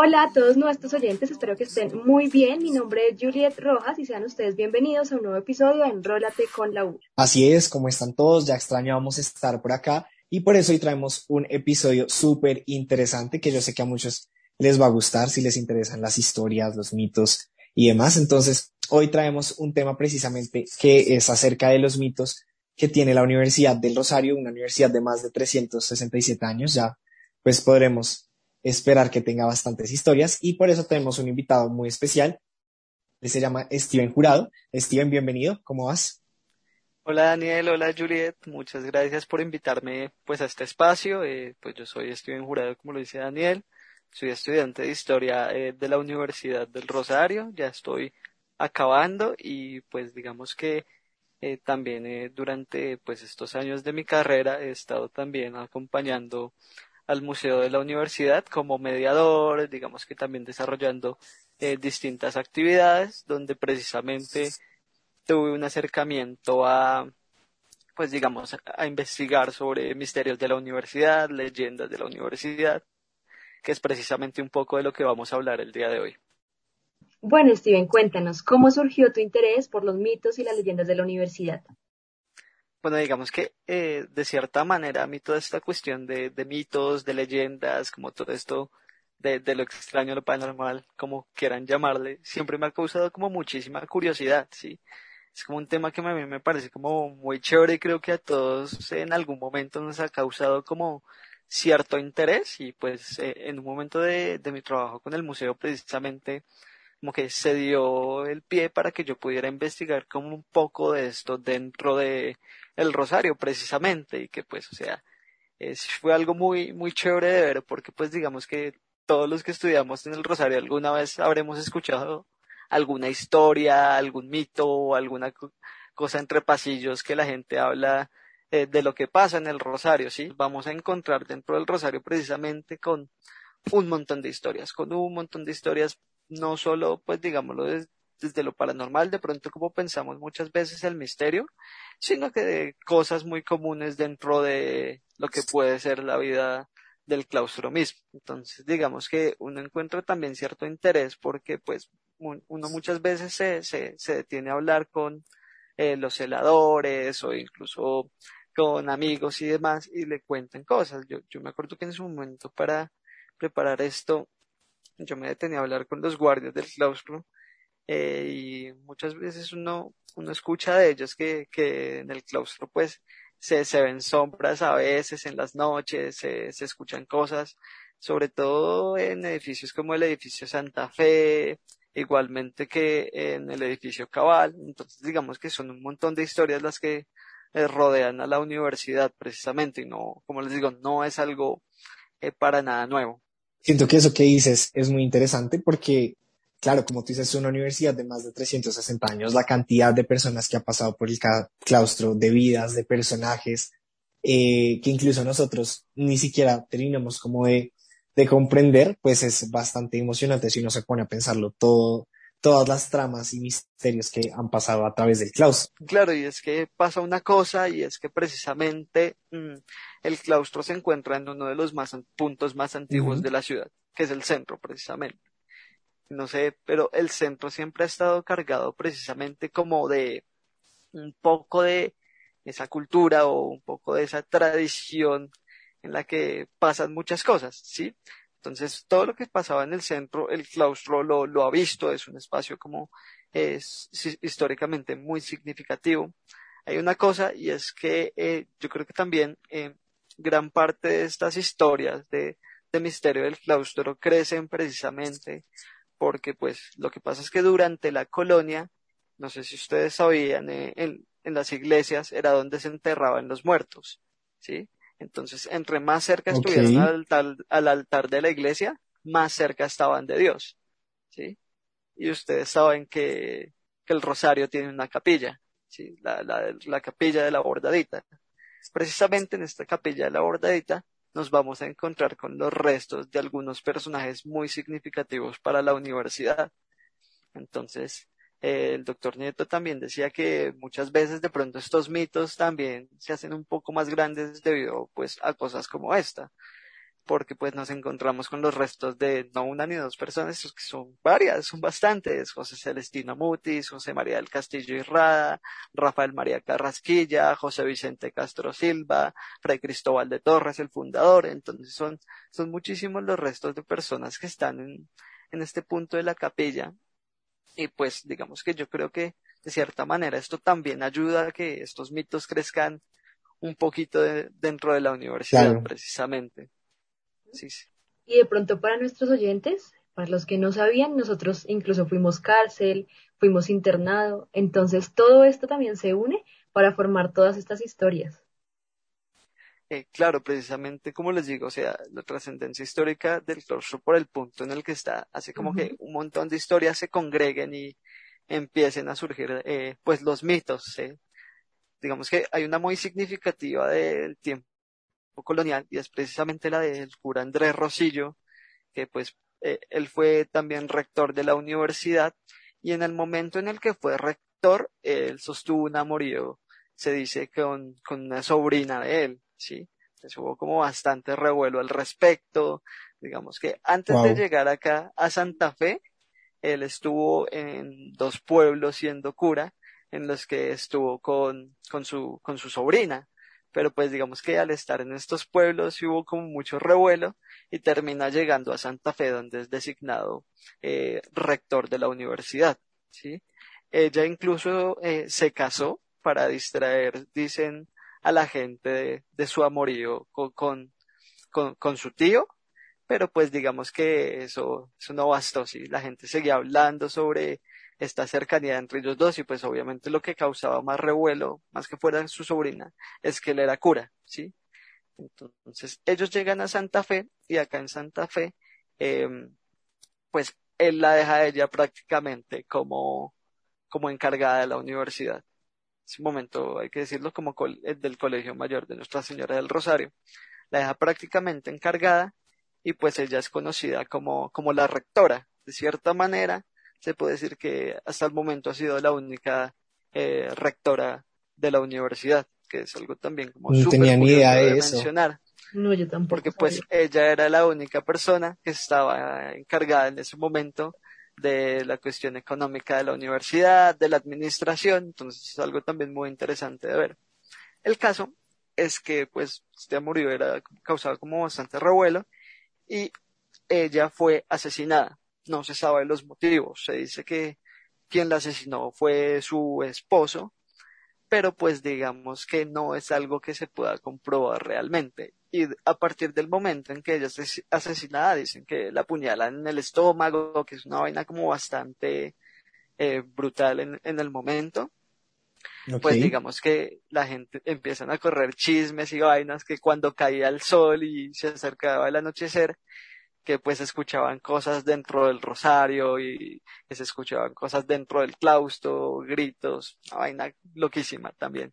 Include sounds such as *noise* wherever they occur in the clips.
Hola a todos nuestros oyentes, espero que estén muy bien. Mi nombre es Juliet Rojas y sean ustedes bienvenidos a un nuevo episodio de Enrólate con la U. Así es, como están todos, ya extrañábamos estar por acá y por eso hoy traemos un episodio súper interesante que yo sé que a muchos les va a gustar si les interesan las historias, los mitos y demás. Entonces, hoy traemos un tema precisamente que es acerca de los mitos que tiene la Universidad del Rosario, una universidad de más de 367 años. Ya, pues podremos esperar que tenga bastantes historias y por eso tenemos un invitado muy especial. Él se llama Steven Jurado. Steven, bienvenido. ¿Cómo vas? Hola Daniel, hola Juliet, muchas gracias por invitarme pues a este espacio. Eh, pues yo soy Steven Jurado, como lo dice Daniel, soy estudiante de historia eh, de la Universidad del Rosario, ya estoy acabando y pues digamos que eh, también durante pues estos años de mi carrera he estado también acompañando al museo de la universidad como mediador, digamos que también desarrollando eh, distintas actividades donde precisamente tuve un acercamiento a, pues digamos, a, investigar sobre misterios de la universidad, leyendas de la universidad, que es precisamente un poco de lo que vamos a hablar el día de hoy. Bueno, Steven, cuéntanos, ¿cómo surgió tu interés por los mitos y las leyendas de la universidad? Bueno, digamos que eh, de cierta manera a mí toda esta cuestión de, de mitos, de leyendas, como todo esto de, de, lo extraño, lo paranormal, como quieran llamarle, siempre me ha causado como muchísima curiosidad, ¿sí? Es como un tema que a mí me parece como muy chévere y creo que a todos en algún momento nos ha causado como cierto interés y pues eh, en un momento de, de mi trabajo con el museo precisamente como que se dio el pie para que yo pudiera investigar como un poco de esto dentro de el Rosario precisamente y que pues o sea fue algo muy muy chévere de ver porque pues digamos que todos los que estudiamos en el Rosario alguna vez habremos escuchado alguna historia, algún mito alguna cosa entre pasillos que la gente habla eh, de lo que pasa en el Rosario, ¿sí? Vamos a encontrar dentro del Rosario precisamente con un montón de historias, con un montón de historias no solo, pues digámoslo, desde, lo paranormal, de pronto como pensamos muchas veces el misterio, sino que de cosas muy comunes dentro de lo que puede ser la vida del claustro mismo. Entonces, digamos que uno encuentra también cierto interés porque, pues, uno muchas veces se, se, detiene a hablar con eh, los celadores o incluso con amigos y demás y le cuentan cosas. Yo, yo me acuerdo que en su momento para preparar esto yo me detenía a hablar con los guardias del claustro eh, y muchas veces uno, uno escucha de ellos que, que en el claustro pues se, se ven sombras a veces en las noches, se, se escuchan cosas, sobre todo en edificios como el edificio Santa Fe, igualmente que en el edificio Cabal. Entonces digamos que son un montón de historias las que eh, rodean a la universidad precisamente y no, como les digo, no es algo eh, para nada nuevo. Siento que eso que dices es muy interesante porque, claro, como tú dices, es una universidad de más de 360 años, la cantidad de personas que ha pasado por el claustro, de vidas, de personajes, eh, que incluso nosotros ni siquiera terminamos como de, de comprender, pues es bastante emocionante si uno se pone a pensarlo todo, todas las tramas y misterios que han pasado a través del claustro. Claro, y es que pasa una cosa y es que precisamente mm, el claustro se encuentra en uno de los más, puntos más antiguos de la ciudad, que es el centro precisamente. No sé, pero el centro siempre ha estado cargado precisamente como de un poco de esa cultura o un poco de esa tradición en la que pasan muchas cosas, ¿sí? Entonces, todo lo que pasaba en el centro, el claustro lo, lo ha visto, es un espacio como es históricamente muy significativo. Hay una cosa y es que eh, yo creo que también eh, gran parte de estas historias de, de misterio del claustro crecen precisamente porque pues lo que pasa es que durante la colonia, no sé si ustedes sabían, eh, en, en las iglesias era donde se enterraban los muertos, ¿sí? Entonces, entre más cerca estuvieran al altar, al altar de la iglesia, más cerca estaban de Dios. ¿Sí? Y ustedes saben que, que el rosario tiene una capilla, ¿sí? La, la, la capilla de la bordadita. Precisamente en esta capilla de la bordadita nos vamos a encontrar con los restos de algunos personajes muy significativos para la universidad. Entonces, el doctor Nieto también decía que muchas veces de pronto estos mitos también se hacen un poco más grandes debido pues a cosas como esta. Porque pues nos encontramos con los restos de no una ni dos personas, que son varias, son bastantes, José Celestino Mutis, José María del Castillo Irrada, Rafael María Carrasquilla, José Vicente Castro Silva, Fray Cristóbal de Torres, el fundador, entonces son, son muchísimos los restos de personas que están en, en este punto de la capilla, y pues digamos que yo creo que de cierta manera esto también ayuda a que estos mitos crezcan un poquito dentro de la universidad, precisamente. Y de pronto para nuestros oyentes, para los que no sabían, nosotros incluso fuimos cárcel, fuimos internado, entonces todo esto también se une para formar todas estas historias. Eh, claro, precisamente como les digo, o sea, la trascendencia histórica del claustro por el punto en el que está, hace como que un montón de historias se congreguen y empiecen a surgir, eh, pues, los mitos. Digamos que hay una muy significativa del tiempo colonial y es precisamente la del cura Andrés Rosillo, que pues eh, él fue también rector de la universidad y en el momento en el que fue rector, él sostuvo un amorío, se dice, con, con una sobrina de él, ¿sí? Entonces hubo como bastante revuelo al respecto. Digamos que antes de llegar acá a Santa Fe, él estuvo en dos pueblos siendo cura, en los que estuvo con, con su, con su sobrina pero pues digamos que al estar en estos pueblos hubo como mucho revuelo y termina llegando a Santa Fe donde es designado eh, rector de la universidad, ¿sí? Ella incluso eh, se casó para distraer, dicen, a la gente de, su amorío con, con, con, su tío, pero pues digamos que eso, eso no bastó, ¿sí? La gente seguía hablando sobre esta cercanía entre ellos dos y pues obviamente lo que causaba más revuelo, más que fuera su sobrina, es que él era cura, ¿sí? Entonces ellos llegan a Santa Fe y acá en Santa Fe, em, pues él la deja a ella prácticamente como, como encargada de la universidad. Ese momento, hay que decirlo, como el del Colegio Mayor de Nuestra Señora del Rosario. La deja prácticamente encargada y pues ella es conocida como, como la rectora. De cierta manera, se puede decir que hasta el momento ha sido la única eh, rectora de la universidad, que es algo también como no tenía ni idea de, eso. mencionar. No, yo tampoco. Porque pues ella era la única persona que estaba encargada en ese momento de la cuestión económica de la universidad, de la administración, entonces es algo también muy interesante de ver. El caso es que pues este amorío era causado como bastante revuelo y ella fue asesinada no se sabe los motivos. Se dice que quien la asesinó fue su esposo, pero pues digamos que no es algo que se pueda comprobar realmente. Y a partir del momento en que ella es asesinada, dicen que la apuñalan en el estómago, que es una vaina como bastante eh, brutal en, en, el momento. Pues digamos que la gente empiezan a correr chismes y vainas que cuando caía el sol y se acercaba el anochecer, que pues escuchaban cosas dentro del rosario y que se escuchaban cosas dentro del claustro, gritos, una vaina loquísima también.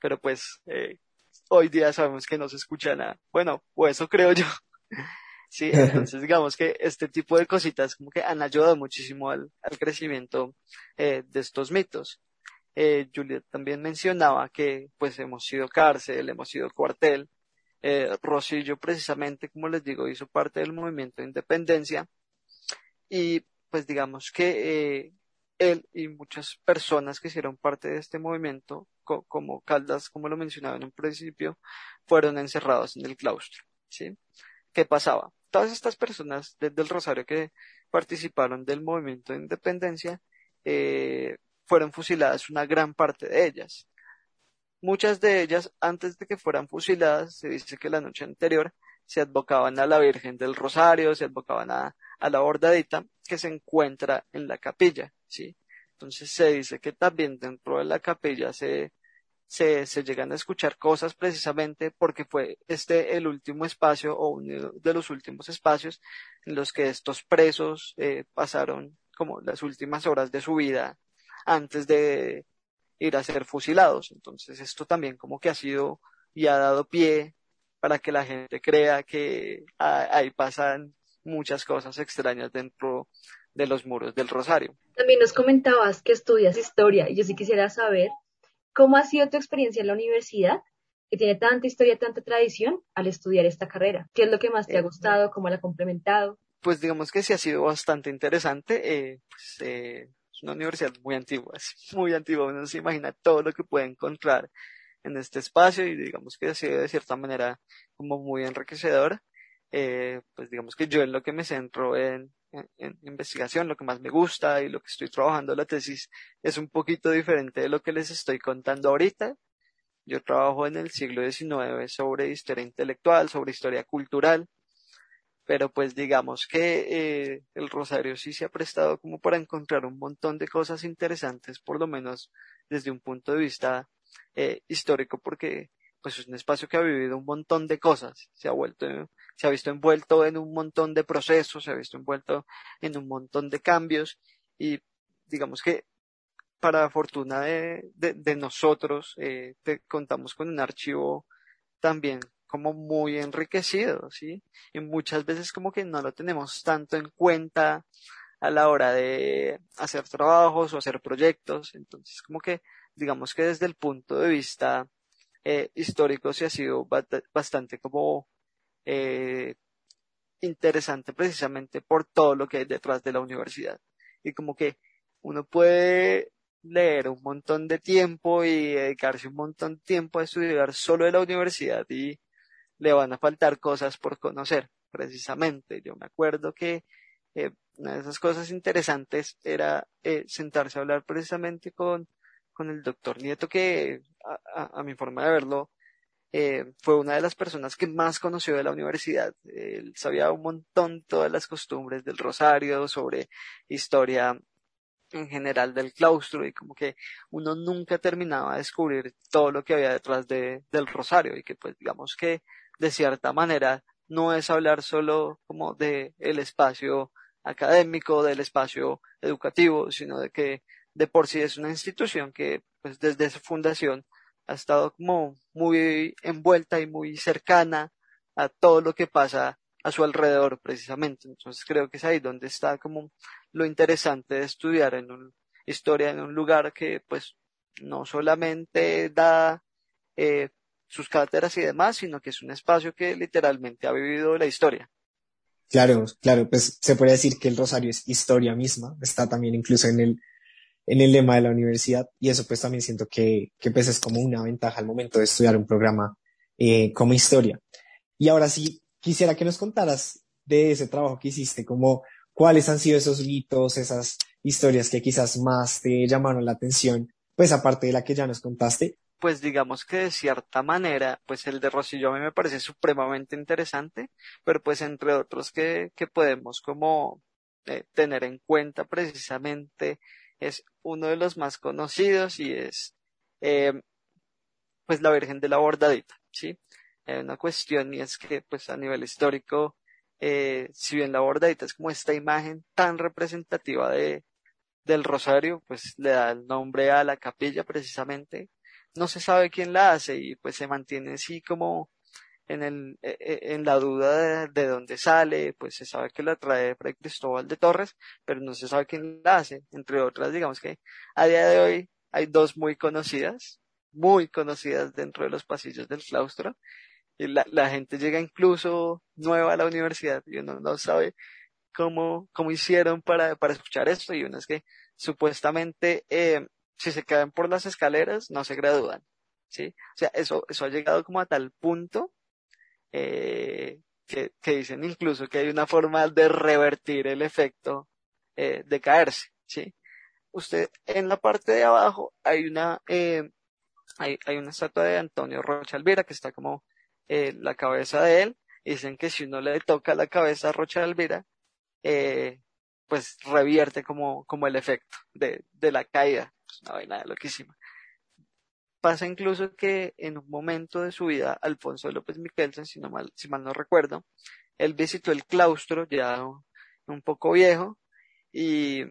Pero pues eh, hoy día sabemos que no se escucha nada. Bueno, o eso creo yo. *laughs* sí, entonces *laughs* digamos que este tipo de cositas como que han ayudado muchísimo al, al crecimiento eh, de estos mitos. Eh, Juliet también mencionaba que pues hemos sido cárcel, hemos sido cuartel, eh, Rosillo precisamente, como les digo, hizo parte del movimiento de independencia y pues digamos que eh, él y muchas personas que hicieron parte de este movimiento, como Caldas, como lo mencionaba en un principio, fueron encerrados en el claustro. ¿sí? ¿Qué pasaba? Todas estas personas desde el Rosario que participaron del movimiento de independencia eh, fueron fusiladas, una gran parte de ellas. Muchas de ellas, antes de que fueran fusiladas, se dice que la noche anterior se advocaban a la Virgen del Rosario, se advocaban a, la bordadita que se encuentra en la capilla, ¿sí? Entonces se dice que también dentro de la capilla se, se, se, llegan a escuchar cosas precisamente porque fue este el último espacio o uno de los últimos espacios en los que estos presos eh, pasaron como las últimas horas de su vida antes de, ir a ser fusilados. Entonces esto también como que ha sido y ha dado pie para que la gente crea que ahí pasan muchas cosas extrañas dentro de los muros del Rosario. También nos comentabas que estudias historia y yo sí quisiera saber cómo ha sido tu experiencia en la universidad que tiene tanta historia, tanta tradición al estudiar esta carrera? ¿Qué es lo que más te ha gustado? ¿Cómo la ha complementado? Pues digamos que sí ha sido bastante interesante. Eh, pues, eh, una universidad muy antigua, muy antigua, uno no se imagina todo lo que puede encontrar en este espacio y digamos que ha sido de cierta manera como muy enriquecedor. Eh, pues digamos que yo en lo que me centro en, en, investigación, lo que más me gusta y lo que estoy trabajando la tesis es un poquito diferente de lo que les estoy contando ahorita. Yo trabajo en el siglo XIX sobre historia intelectual, sobre historia cultural, pero pues digamos que eh, el Rosario sí se ha prestado como para encontrar un montón de cosas interesantes, por lo menos desde un punto de vista eh, histórico, porque pues es un espacio que ha vivido un montón de cosas, se ha vuelto, se ha visto envuelto en un montón de procesos, se ha visto envuelto en un montón de cambios y digamos que para fortuna de, de, nosotros eh, contamos con un archivo también como muy enriquecido, ¿sí? Y muchas veces como que no lo tenemos tanto en cuenta a la hora de hacer trabajos o hacer proyectos, entonces como que digamos que desde el punto de vista eh, histórico se ha sido bastante como eh, interesante precisamente por todo lo que hay detrás de la universidad. Y como que uno puede leer un montón de tiempo y dedicarse un montón de tiempo a estudiar solo de la universidad y le van a faltar cosas por conocer, precisamente. Yo me acuerdo que eh, una de esas cosas interesantes era sentarse a hablar precisamente con con el doctor Nieto, que a, mi forma de verlo, eh, fue una de las personas que más conoció de la universidad. Él sabía un montón todas las costumbres del rosario, sobre historia en general del claustro y como que uno nunca terminaba de descubrir todo lo que había detrás de, del rosario y que pues digamos que de cierta manera no es hablar solo como de el espacio académico, del espacio educativo, sino de que de por sí es una institución que pues desde su fundación ha estado como muy envuelta y muy cercana a todo lo que pasa a su alrededor precisamente. Entonces creo que es ahí donde está como lo interesante de estudiar en un, historia en un lugar que pues no solamente da eh, sus cátedras y demás, sino que es un espacio que literalmente ha vivido la historia. Claro, claro, pues se puede decir que el Rosario es historia misma, está también incluso en el en el lema de la universidad y eso pues también siento que, que pues es como una ventaja al momento de estudiar un programa eh, como historia. Y ahora sí, quisiera que nos contaras de ese trabajo que hiciste, como cuáles han sido esos mitos, esas historias que quizás más te llamaron la atención, pues aparte de la que ya nos contaste. Pues digamos que de cierta manera, pues el de Rosillo a mí me parece supremamente interesante, pero pues entre otros que, que podemos como eh, tener en cuenta precisamente es uno de los más conocidos y es eh, pues la Virgen de la Bordadita, ¿sí? Hay una cuestión y es que pues a nivel histórico, eh, si bien la Bordadita es como esta imagen tan representativa de, del Rosario, pues le da el nombre a la capilla precisamente, no se sabe quién la hace y pues se mantiene así como en, el, e, e, en la duda de, dónde sale, pues se sabe que la trae Fray Cristóbal de Torres, pero no se sabe quién la hace. Entre otras, digamos que a día de hoy hay dos muy conocidas, muy conocidas dentro de los pasillos del claustro. Y la, la gente llega incluso nueva a la universidad y uno no sabe cómo, cómo hicieron para, para escuchar esto. Y uno es que supuestamente eh, si se caen por las escaleras no se gradúan. ¿sí? O sea, eso, eso ha llegado como a tal punto eh, que, dicen incluso que hay una forma de revertir el efecto eh, de caerse, ¿sí? Usted en la parte de abajo hay una eh, hay, hay, una estatua de Antonio Rocha Alvira que está como eh, la cabeza de él. dicen que si uno le toca la cabeza a Rocha Alvira, eh, pues revierte como, como el efecto de, de la caída. Es una vaina loquísima. Pasa incluso que en un momento de su vida, Alfonso López Miquelsen, si, mal, si mal no recuerdo, él visitó el claustro ya un poco viejo y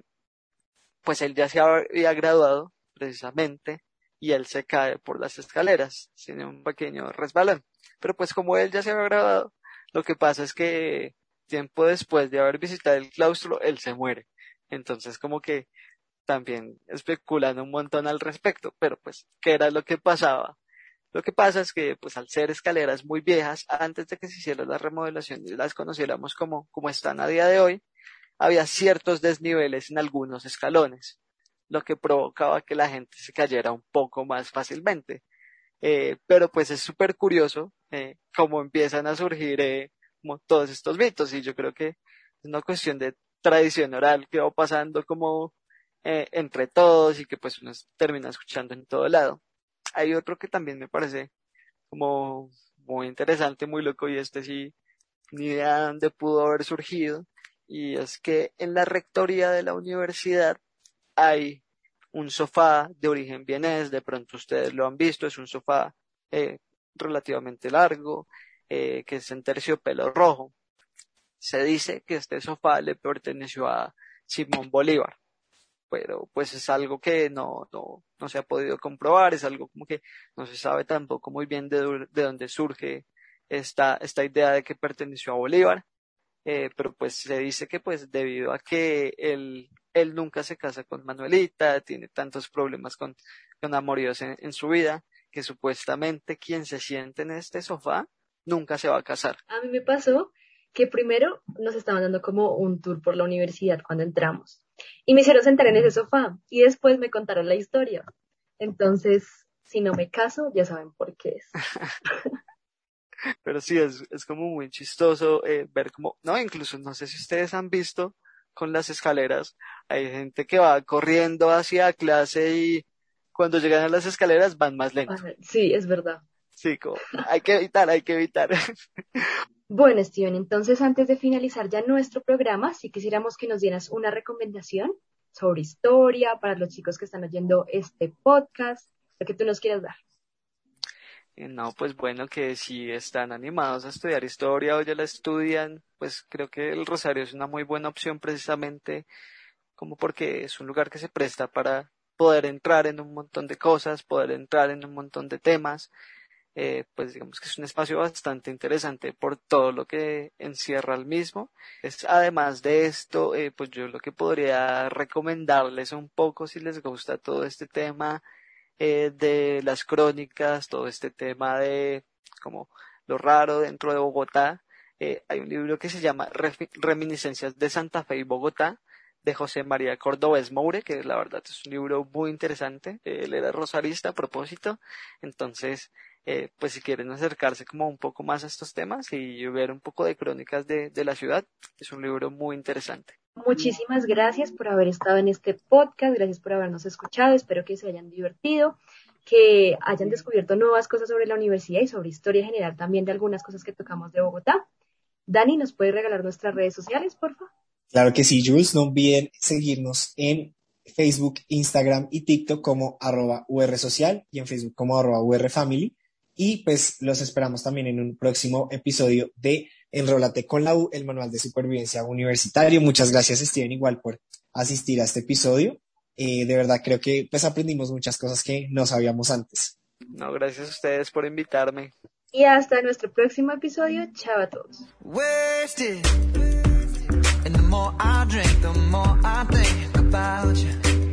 pues él ya se había graduado precisamente y él se cae por las escaleras, tiene un pequeño resbalón. Pero pues como él ya se había graduado, lo que pasa es que tiempo después de haber visitado el claustro, él se muere. Entonces como que también especulando un montón al respecto, pero pues, ¿qué era lo que pasaba Lo que pasa es que, pues al ser escaleras muy viejas, antes de que se hiciera la remodelación y las conociéramos como, como están a día de hoy, había ciertos desniveles en algunos escalones, lo que provocaba que la gente se cayera un poco más fácilmente. Eh, pero pues es súper curioso eh, cómo empiezan a surgir eh, como todos estos mitos y yo creo que es una cuestión de tradición oral que va pasando como eh, entre todos y que pues uno termina escuchando en todo lado. Hay otro que también me parece como muy interesante, muy loco y este sí, ni idea de dónde pudo haber surgido y es que en la rectoría de la universidad hay un sofá de origen vienés, de pronto ustedes lo han visto, es un sofá eh, relativamente largo, eh, que es en terciopelo rojo. Se dice que este sofá le perteneció a Simón Bolívar, pero pues es algo que no, no, no se ha podido comprobar, es algo como que no se sabe tampoco muy bien de, de dónde surge esta, esta idea de que perteneció a Bolívar. Eh, pero pues se dice que pues debido a que él, él nunca se casa con Manuelita, tiene tantos problemas con, con amoríos en, su vida, que supuestamente quien se siente en este sofá nunca se va a casar. A mí me pasó que primero nos estaban dando como un tour por la universidad cuando entramos y me hicieron sentar en ese sofá y después me contaron la historia. Entonces, si no me caso, ya saben por qué es. *laughs* *laughs* Pero sí, es, es como muy chistoso eh, ver como, no, incluso no sé si ustedes han visto con las escaleras, hay gente que va corriendo hacia clase y cuando llegan a las escaleras van más lento. Sí, es verdad. Sí, como, hay que evitar, hay que evitar. *laughs* Bueno, Steven, entonces antes de finalizar ya nuestro programa, si quisiéramos que nos dieras una recomendación sobre historia para los chicos que están oyendo este podcast, lo que tú nos quieras dar. Eh, no, pues bueno, que si están animados a estudiar historia o ya la estudian, pues creo que el Rosario es una muy buena opción precisamente como porque es un lugar que se presta para poder entrar en un montón de cosas, poder entrar en un montón de temas, eh, pues digamos que es un espacio bastante interesante por todo lo que encierra el mismo. Es, además de esto, eh, pues yo lo que podría recomendarles un poco si les gusta todo este tema eh, de las crónicas, todo este tema de como lo raro dentro de Bogotá. Hay un libro que se llama Reminiscencias de Santa Fe y Bogotá, de José María Cordobés Moure, que la verdad es un libro muy interesante. Él era rosarista a propósito. Entonces, eh, pues si quieren acercarse como un poco más a estos temas y ver un poco de crónicas de, de la ciudad, es un libro muy interesante. Muchísimas gracias por haber estado en este podcast, gracias por habernos escuchado, espero que se hayan divertido, que hayan descubierto nuevas cosas sobre la universidad y sobre historia general también de algunas cosas que tocamos de Bogotá. Dani, ¿nos puede regalar nuestras redes sociales, por favor? Claro que sí, Jules, no olviden seguirnos en Facebook, Instagram y TikTok como arroba Social y en Facebook como arroba urfamily. Y pues los esperamos también en un próximo episodio de Enrólate con la U, el manual de supervivencia universitario. Muchas gracias, Steven, igual por asistir a este episodio. Eh, de verdad, creo que pues aprendimos muchas cosas que no sabíamos antes. No, gracias a ustedes por invitarme. Y hasta nuestro próximo episodio. Chao a todos. And the more I drink, the more I think about you.